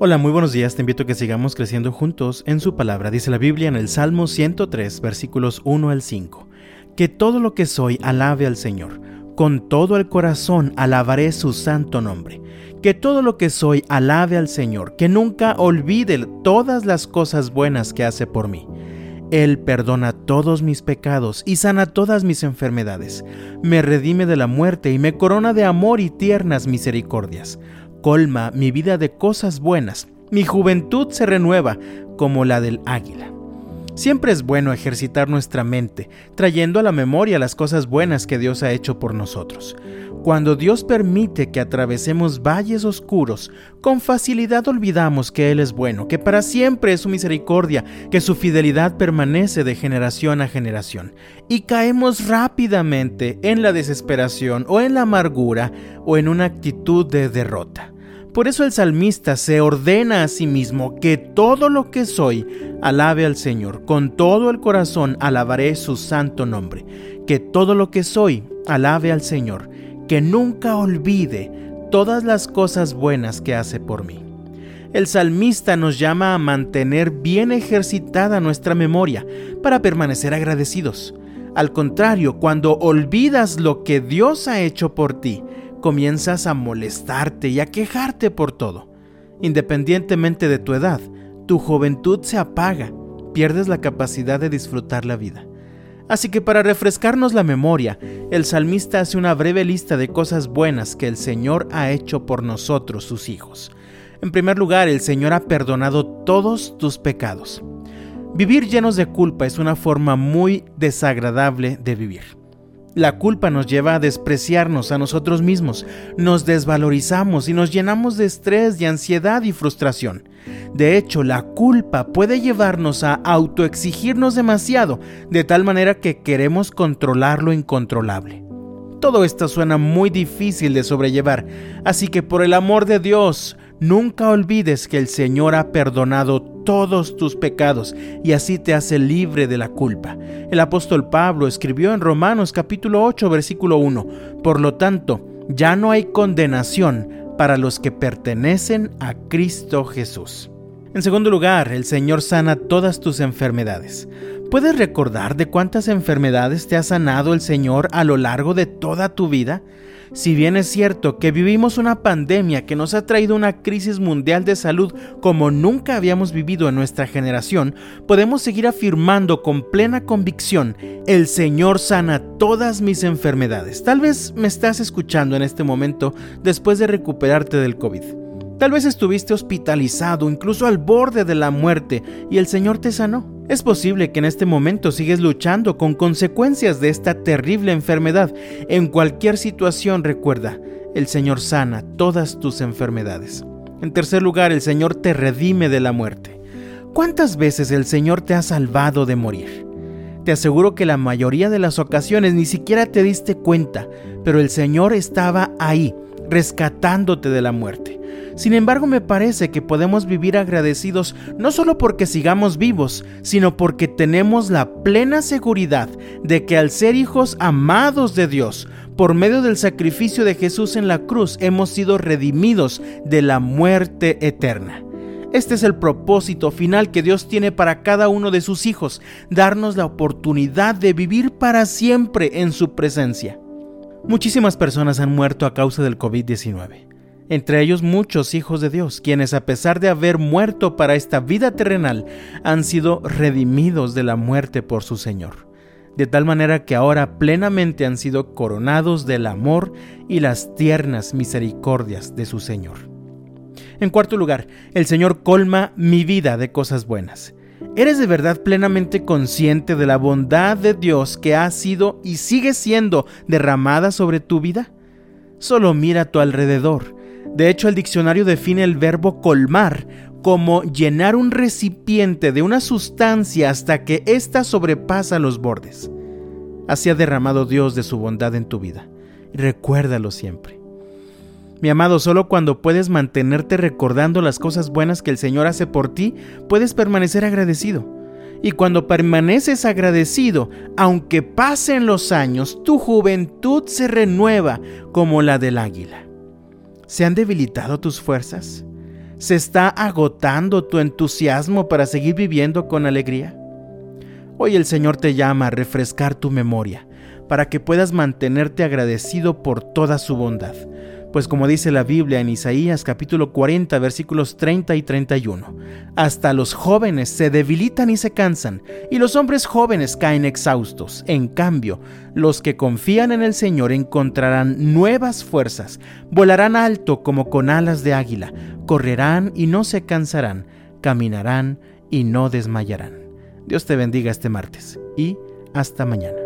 Hola, muy buenos días. Te invito a que sigamos creciendo juntos en su palabra. Dice la Biblia en el Salmo 103, versículos 1 al 5. Que todo lo que soy alabe al Señor. Con todo el corazón alabaré su santo nombre. Que todo lo que soy alabe al Señor. Que nunca olvide todas las cosas buenas que hace por mí. Él perdona todos mis pecados y sana todas mis enfermedades. Me redime de la muerte y me corona de amor y tiernas misericordias colma mi vida de cosas buenas, mi juventud se renueva como la del águila. Siempre es bueno ejercitar nuestra mente, trayendo a la memoria las cosas buenas que Dios ha hecho por nosotros. Cuando Dios permite que atravesemos valles oscuros, con facilidad olvidamos que Él es bueno, que para siempre es su misericordia, que su fidelidad permanece de generación a generación, y caemos rápidamente en la desesperación o en la amargura o en una actitud de derrota. Por eso el salmista se ordena a sí mismo que todo lo que soy alabe al Señor, con todo el corazón alabaré su santo nombre, que todo lo que soy alabe al Señor, que nunca olvide todas las cosas buenas que hace por mí. El salmista nos llama a mantener bien ejercitada nuestra memoria para permanecer agradecidos. Al contrario, cuando olvidas lo que Dios ha hecho por ti, comienzas a molestarte y a quejarte por todo. Independientemente de tu edad, tu juventud se apaga, pierdes la capacidad de disfrutar la vida. Así que para refrescarnos la memoria, el salmista hace una breve lista de cosas buenas que el Señor ha hecho por nosotros, sus hijos. En primer lugar, el Señor ha perdonado todos tus pecados. Vivir llenos de culpa es una forma muy desagradable de vivir. La culpa nos lleva a despreciarnos a nosotros mismos, nos desvalorizamos y nos llenamos de estrés, de ansiedad y frustración. De hecho, la culpa puede llevarnos a autoexigirnos demasiado, de tal manera que queremos controlar lo incontrolable. Todo esto suena muy difícil de sobrellevar, así que por el amor de Dios, nunca olvides que el Señor ha perdonado todos tus pecados y así te hace libre de la culpa. El apóstol Pablo escribió en Romanos capítulo 8 versículo 1, por lo tanto, ya no hay condenación para los que pertenecen a Cristo Jesús. En segundo lugar, el Señor sana todas tus enfermedades. ¿Puedes recordar de cuántas enfermedades te ha sanado el Señor a lo largo de toda tu vida? Si bien es cierto que vivimos una pandemia que nos ha traído una crisis mundial de salud como nunca habíamos vivido en nuestra generación, podemos seguir afirmando con plena convicción, el Señor sana todas mis enfermedades. Tal vez me estás escuchando en este momento después de recuperarte del COVID. Tal vez estuviste hospitalizado, incluso al borde de la muerte, y el Señor te sanó. Es posible que en este momento sigues luchando con consecuencias de esta terrible enfermedad. En cualquier situación recuerda, el Señor sana todas tus enfermedades. En tercer lugar, el Señor te redime de la muerte. ¿Cuántas veces el Señor te ha salvado de morir? Te aseguro que la mayoría de las ocasiones ni siquiera te diste cuenta, pero el Señor estaba ahí, rescatándote de la muerte. Sin embargo, me parece que podemos vivir agradecidos no solo porque sigamos vivos, sino porque tenemos la plena seguridad de que al ser hijos amados de Dios, por medio del sacrificio de Jesús en la cruz, hemos sido redimidos de la muerte eterna. Este es el propósito final que Dios tiene para cada uno de sus hijos, darnos la oportunidad de vivir para siempre en su presencia. Muchísimas personas han muerto a causa del COVID-19 entre ellos muchos hijos de Dios, quienes a pesar de haber muerto para esta vida terrenal, han sido redimidos de la muerte por su Señor, de tal manera que ahora plenamente han sido coronados del amor y las tiernas misericordias de su Señor. En cuarto lugar, el Señor colma mi vida de cosas buenas. ¿Eres de verdad plenamente consciente de la bondad de Dios que ha sido y sigue siendo derramada sobre tu vida? Solo mira a tu alrededor de hecho, el diccionario define el verbo colmar como llenar un recipiente de una sustancia hasta que ésta sobrepasa los bordes. Así ha derramado Dios de su bondad en tu vida. Recuérdalo siempre. Mi amado, solo cuando puedes mantenerte recordando las cosas buenas que el Señor hace por ti, puedes permanecer agradecido. Y cuando permaneces agradecido, aunque pasen los años, tu juventud se renueva como la del águila. ¿Se han debilitado tus fuerzas? ¿Se está agotando tu entusiasmo para seguir viviendo con alegría? Hoy el Señor te llama a refrescar tu memoria para que puedas mantenerte agradecido por toda su bondad. Pues como dice la Biblia en Isaías capítulo 40 versículos 30 y 31, hasta los jóvenes se debilitan y se cansan, y los hombres jóvenes caen exhaustos. En cambio, los que confían en el Señor encontrarán nuevas fuerzas, volarán alto como con alas de águila, correrán y no se cansarán, caminarán y no desmayarán. Dios te bendiga este martes y hasta mañana.